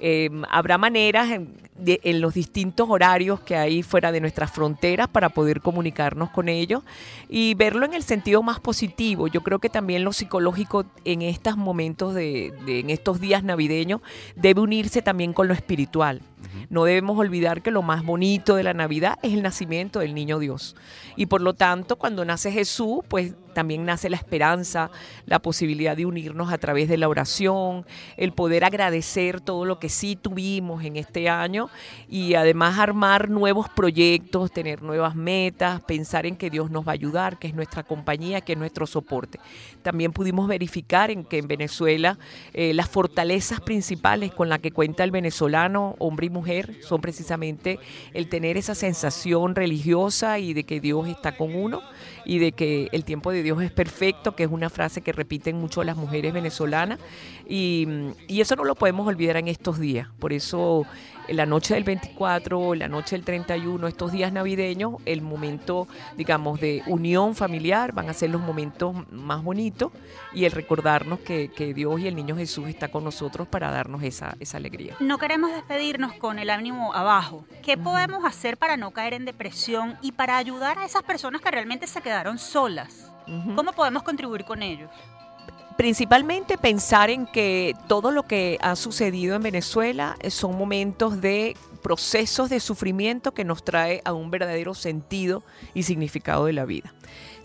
Em, habrá maneras en, en, los distintos horarios que hay fuera de nuestras fronteras para poder comunicarnos con ellos y verlo en el sentido más positivo. Yo creo que también lo psicológico en estos momentos de, de en estos días navideños debe unirse también con lo espiritual. No debemos olvidar que lo más bonito de la Navidad es el nacimiento del niño Dios. Y por lo tanto, cuando nace Jesús, pues también nace la esperanza, la posibilidad de unirnos a través de la oración, el poder agradecer todo lo que sí tuvimos en este año y además armar nuevos proyectos, tener nuevas metas, pensar en que Dios nos va a ayudar, que es nuestra compañía, que es nuestro soporte. También pudimos verificar en que en Venezuela eh, las fortalezas principales con las que cuenta el venezolano, hombre mujer, son precisamente el tener esa sensación religiosa y de que Dios está con uno y de que el tiempo de Dios es perfecto, que es una frase que repiten mucho las mujeres venezolanas y eso no lo podemos olvidar en estos días. Por eso la noche del 24, la noche del 31, estos días navideños, el momento, digamos, de unión familiar van a ser los momentos más bonitos y el recordarnos que, que Dios y el niño Jesús está con nosotros para darnos esa, esa alegría. No queremos despedirnos con el ánimo abajo. ¿Qué podemos hacer para no caer en depresión y para ayudar a esas personas que realmente se quedaron solas? ¿Cómo podemos contribuir con ellos? Principalmente pensar en que todo lo que ha sucedido en Venezuela son momentos de procesos de sufrimiento que nos trae a un verdadero sentido y significado de la vida.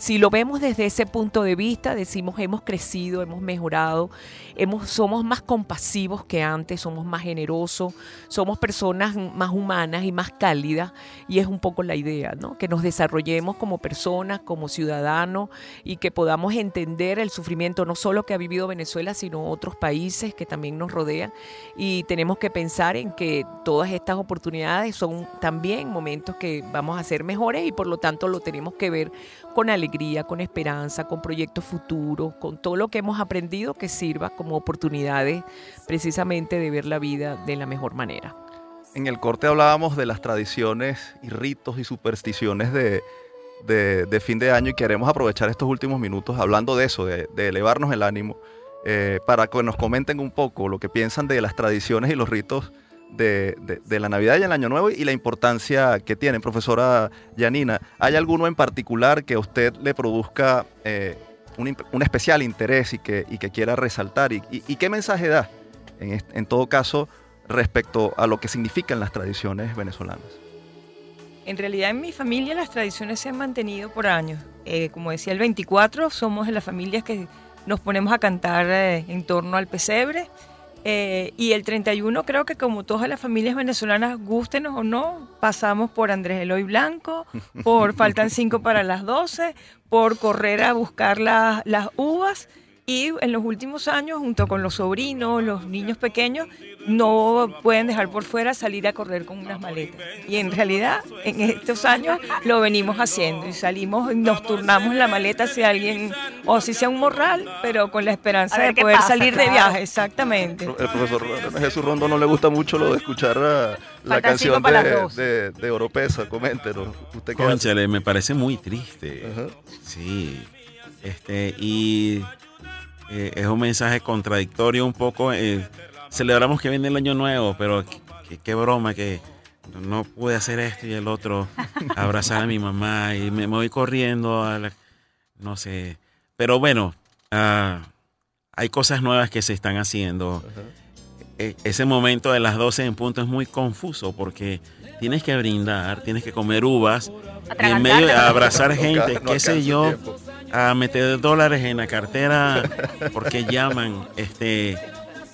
Si lo vemos desde ese punto de vista, decimos hemos crecido, hemos mejorado, hemos, somos más compasivos que antes, somos más generosos, somos personas más humanas y más cálidas y es un poco la idea, ¿no? Que nos desarrollemos como personas, como ciudadanos y que podamos entender el sufrimiento no solo que ha vivido Venezuela, sino otros países que también nos rodean y tenemos que pensar en que todas estas oportunidades son también momentos que vamos a ser mejores y por lo tanto lo tenemos que ver con alegría, con esperanza, con proyectos futuros, con todo lo que hemos aprendido que sirva como oportunidades precisamente de ver la vida de la mejor manera. En el corte hablábamos de las tradiciones y ritos y supersticiones de, de, fin de año y queremos aprovechar estos últimos minutos hablando de eso, de, elevarnos el ánimo, eh, para que nos comenten un poco lo que piensan de las tradiciones y los ritos de, la Navidad y el Año Nuevo y la importancia que tienen. Profesora Yanina, ¿hay alguno en particular que a usted le produzca eh, un, especial interés y que, que quiera resaltar? ¿Y, qué mensaje da, en, en todo caso, respecto a lo que significan las tradiciones venezolanas? En realidad en mi familia las tradiciones se han mantenido por años. Eh, como decía el 24, somos de las familias que nos ponemos a cantar eh, en torno al pesebre eh, y el 31 creo que como todas las familias venezolanas, gustenos o no, pasamos por Andrés Eloy Blanco, por Faltan 5 para las 12, por correr a buscar las uvas y en los últimos años, junto con los sobrinos, los niños pequeños, no pueden dejar por fuera salir a correr con unas maletas. Y en realidad, en estos años lo venimos haciendo y salimos, nos turnamos la maleta si alguien, o si sea un morral, pero con la esperanza de poder salir de viaje, exactamente. El profesor Jesús Rondo no le gusta mucho lo de escuchar la, canción de, de, Oropesa, coméntenos. Usted me parece muy triste. Sí Este, y eh, es un mensaje contradictorio un poco. eh, celebramos que viene el año nuevo, pero qué, broma que no pude hacer esto y el otro, abrazar a mi mamá y me, me voy corriendo a la, no sé. Pero bueno, ah, hay cosas nuevas que se están haciendo. E- ese momento de las 12 en punto es muy confuso porque tienes que brindar, tienes que comer uvas, y en medio de abrazar gente, No qué sé yo, tiempo. A meter dólares en la cartera porque llaman, este,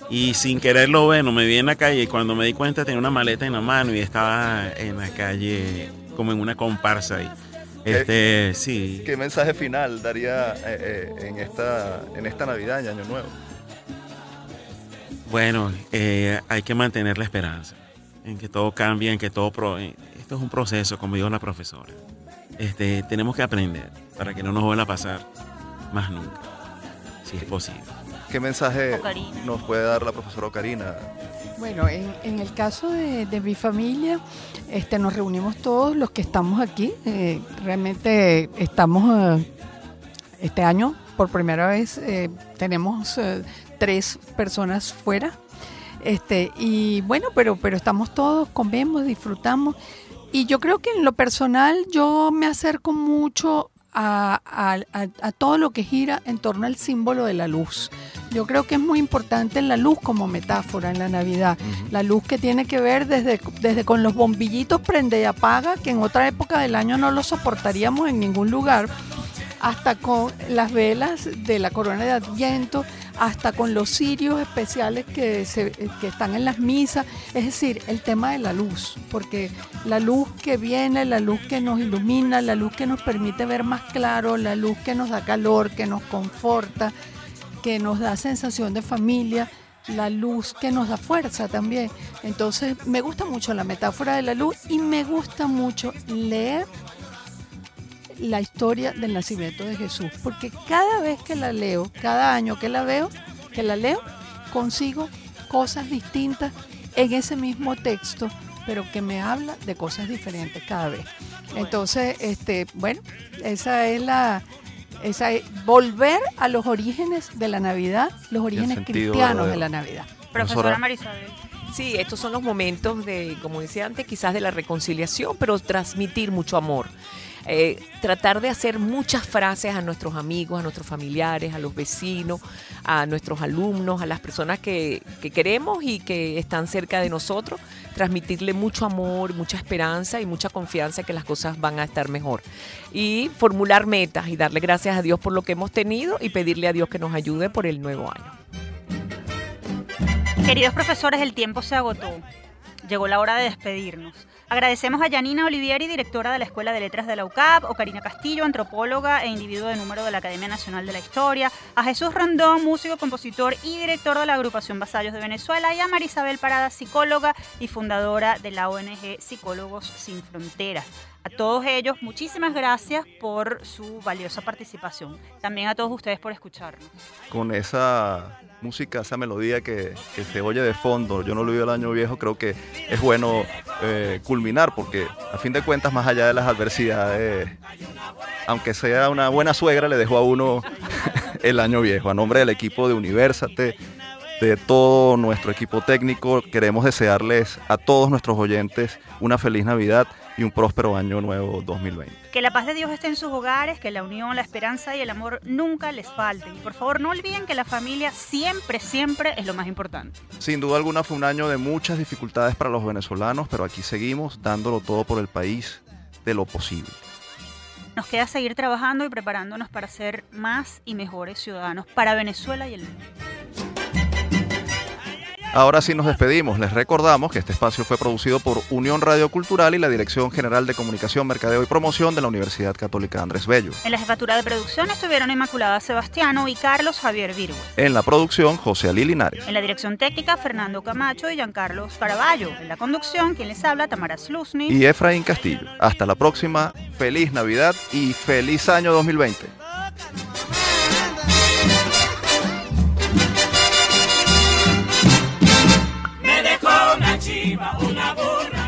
y sin quererlo bueno, me vi en la calle y cuando me di cuenta tenía una maleta en la mano y estaba en la calle como en una comparsa y este, sí. ¿Qué mensaje final daría eh, eh, en, esta, en esta Navidad y Año Nuevo? Bueno, eh, hay que mantener la esperanza en que todo cambie, en que todo... pro- eh, esto es un proceso, como dijo la profesora. Este, tenemos que aprender para que no nos vuelva a pasar más nunca, si es posible. ¿Qué mensaje Ocarina. nos puede dar la profesora Ocarina? Bueno, en, en el caso de, de mi familia, este, nos reunimos todos los que estamos aquí. eh, realmente estamos eh, este año, por primera vez, eh, tenemos eh, tres personas fuera. Este, y bueno, pero, pero estamos todos, comemos, disfrutamos. Y yo creo que en lo personal yo me acerco mucho a, a- a- a todo lo que gira en torno al símbolo de la luz. Yo creo que es muy importante la luz como metáfora en la Navidad. La luz que tiene que ver desde, desde con los bombillitos prende y apaga, que en otra época del año no lo soportaríamos en ningún lugar, hasta con las velas de la corona de Adviento, hasta con los cirios especiales que, se- que están en las misas. Es decir, el tema de la luz, porque la luz que viene, la luz que nos ilumina, la luz que nos permite ver más claro, la luz que nos da calor, que nos conforta, que nos da sensación de familia, la luz que nos da fuerza también. Entonces me gusta mucho la metáfora de la luz y me gusta mucho leer la historia del nacimiento de Jesús, porque cada vez que la leo, cada año que la veo, que la leo, consigo cosas distintas en ese mismo texto, pero que me habla de cosas diferentes cada vez. Entonces, este, bueno, esa es la esa es volver a los orígenes de la Navidad, los orígenes cristianos de la Navidad. Profesora Marisabel. Sí, estos son los momentos de, como decía antes, quizás de la reconciliación, pero transmitir mucho amor. Eh, tratar de hacer muchas frases a nuestros amigos, a nuestros familiares, a los vecinos, a nuestros alumnos, a las personas que, que queremos y que están cerca de nosotros, transmitirle mucho amor, mucha esperanza y mucha confianza que las cosas van a estar mejor. Y formular metas y darle gracias a Dios por lo que hemos tenido y pedirle a Dios que nos ayude por el nuevo año. Queridos profesores, el tiempo se agotó. Llegó la hora de despedirnos. Agradecemos a Janina Olivieri, directora de la Escuela de Letras de la UCAP, o Karina Castillo, antropóloga e individuo de número de la Academia Nacional de la Historia, a Jesús Rondón, músico, compositor y director de la agrupación Vasallos de Venezuela, y a Marisabel Parada, psicóloga y fundadora de la ONG Psicólogos Sin Fronteras. Todos ellos, muchísimas gracias por su valiosa participación. También a todos ustedes por escucharnos. Con esa música, esa melodía que, que se oye de fondo, yo no lo vi el año viejo, creo que es bueno eh, culminar porque a fin de cuentas, más allá de las adversidades, aunque sea una buena suegra, le dejo a uno el año viejo. A nombre del equipo de Universate, de todo nuestro equipo técnico, queremos desearles a todos nuestros oyentes una feliz Navidad y un próspero año nuevo 2020. Que la paz de Dios esté en sus hogares, que la unión, la esperanza y el amor nunca les falten. Y por favor no olviden que la familia siempre, siempre es lo más importante. Sin duda alguna fue un año de muchas dificultades para los venezolanos, pero aquí seguimos dándolo todo por el país de lo posible. Nos queda seguir trabajando y preparándonos para ser más y mejores ciudadanos para Venezuela y el mundo. Ahora sí nos despedimos. Les recordamos que este espacio fue producido por Unión Radio Cultural y la Dirección General de Comunicación, Mercadeo y Promoción de la Universidad Católica Andrés Bello. En la jefatura de producción estuvieron Inmaculada Sebastiano y Carlos Javier Virgüe. En la producción, José Ali Linares. En la dirección técnica, Fernando Camacho y Giancarlos Caraballo. En la conducción, quien les habla, Tamara Sluzny. Y Efraín Castillo. Hasta la próxima. Feliz Navidad y feliz año 2020. chiva, una burra.